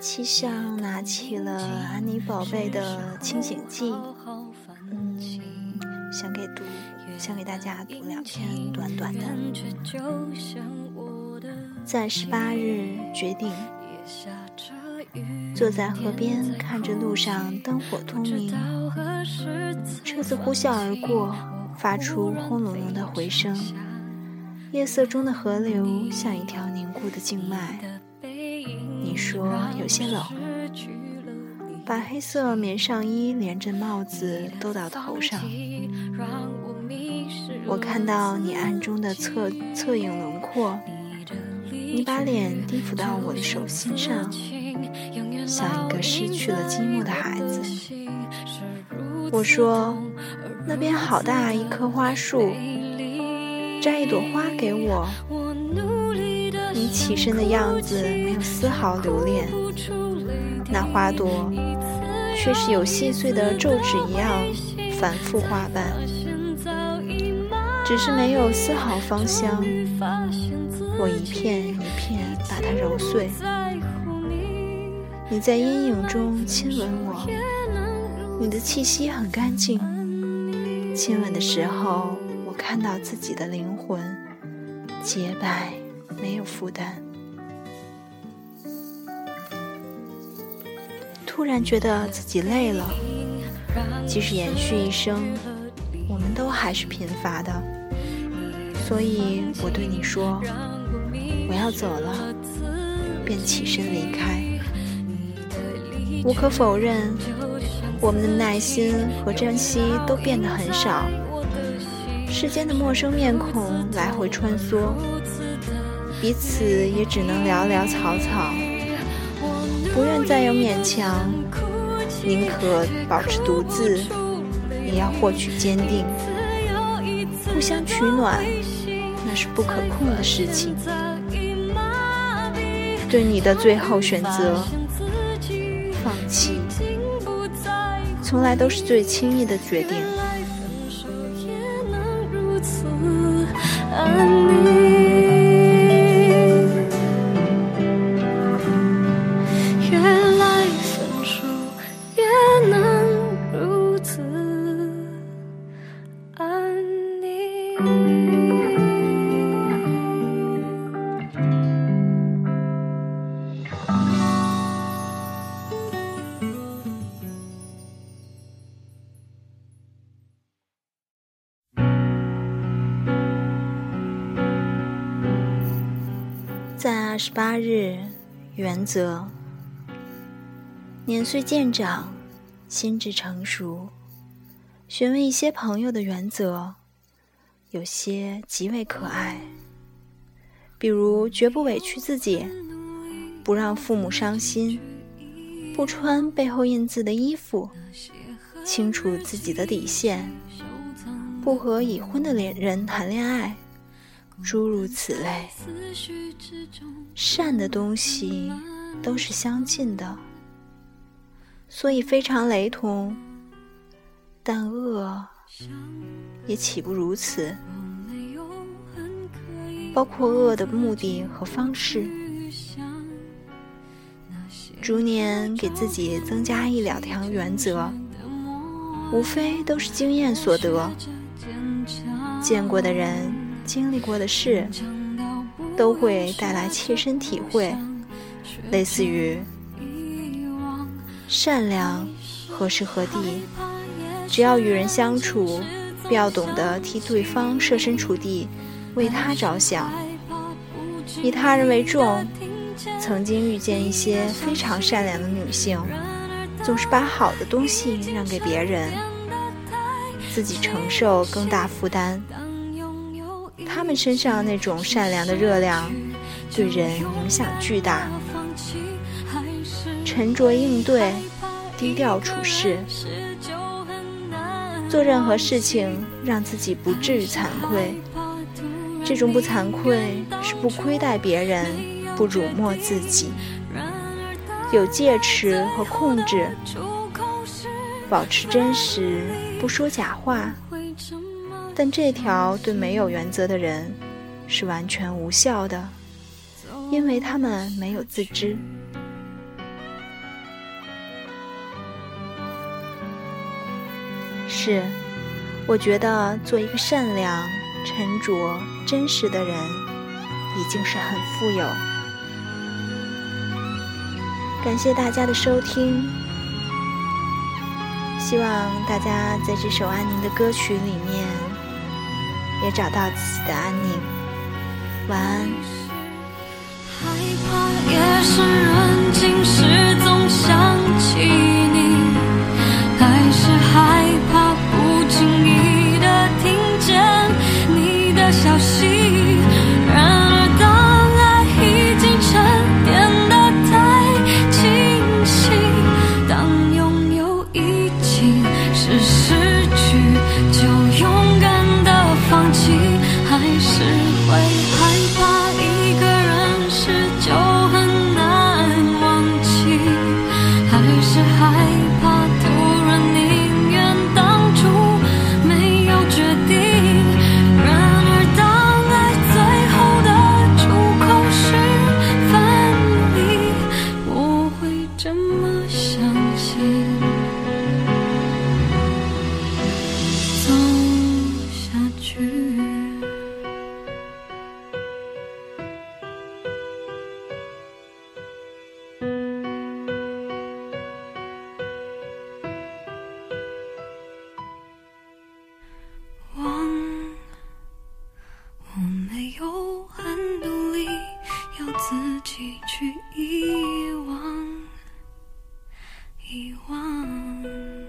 气象拿起了安妮宝贝的清醒剂，嗯，想给读，想给大家读两篇短短的。在十八日决定，坐在河边看着路上灯火通明，车子呼啸而过，发出轰隆隆的回声。夜色中的河流像一条凝固的静脉。你说有些冷，把黑色棉上衣连着帽子兜到头上。我看到你暗中的侧侧影轮廓。你把脸低伏到我的手心上，像一个失去了积木的孩子。我说：“那边好大一棵花树，摘一朵花给我。”你起身的样子没有丝毫留恋，那花朵却是有细碎的皱纸一样反复花瓣，只是没有丝毫芳香。我一片一片把它揉碎，你在阴影中亲吻我，你的气息很干净。亲吻的时候，我看到自己的灵魂洁白，没有负担。突然觉得自己累了，即使延续一生，我们都还是贫乏的。所以我对你说。我要走了，便起身离开。无可否认，我们的耐心和珍惜都变得很少。世间的陌生面孔来回穿梭，彼此也只能寥寥草草。不愿再有勉强，宁可保持独自，也要获取坚定。互相取暖，那是不可控的事情。对你的最后选择，放弃，从来都是最轻易的决定。在二十八日，原则。年岁渐长，心智成熟，询问一些朋友的原则，有些极为可爱。比如，绝不委屈自己，不让父母伤心，不穿背后印字的衣服，清楚自己的底线，不和已婚的恋人谈恋爱。诸如此类，善的东西都是相近的，所以非常雷同。但恶也岂不如此？包括恶的目的和方式。逐年给自己增加一两条原则，无非都是经验所得，见过的人。经历过的事，都会带来切身体会，类似于善良何时何地，只要与人相处，必要懂得替对方设身处地，为他着想，以他人为重。曾经遇见一些非常善良的女性，总是把好的东西让给别人，自己承受更大负担。他们身上那种善良的热量，对人影响巨大。沉着应对，低调处事，做任何事情让自己不至于惭愧。这种不惭愧是不亏待别人，不辱没自己，有戒尺和控制，保持真实，不说假话。但这条对没有原则的人是完全无效的，因为他们没有自知。是，我觉得做一个善良、沉着、真实的人，已经是很富有。感谢大家的收听，希望大家在这首安宁的歌曲里面，也找到自己的安宁。晚安。夜深人静时总想起你，自己去遗忘遗忘。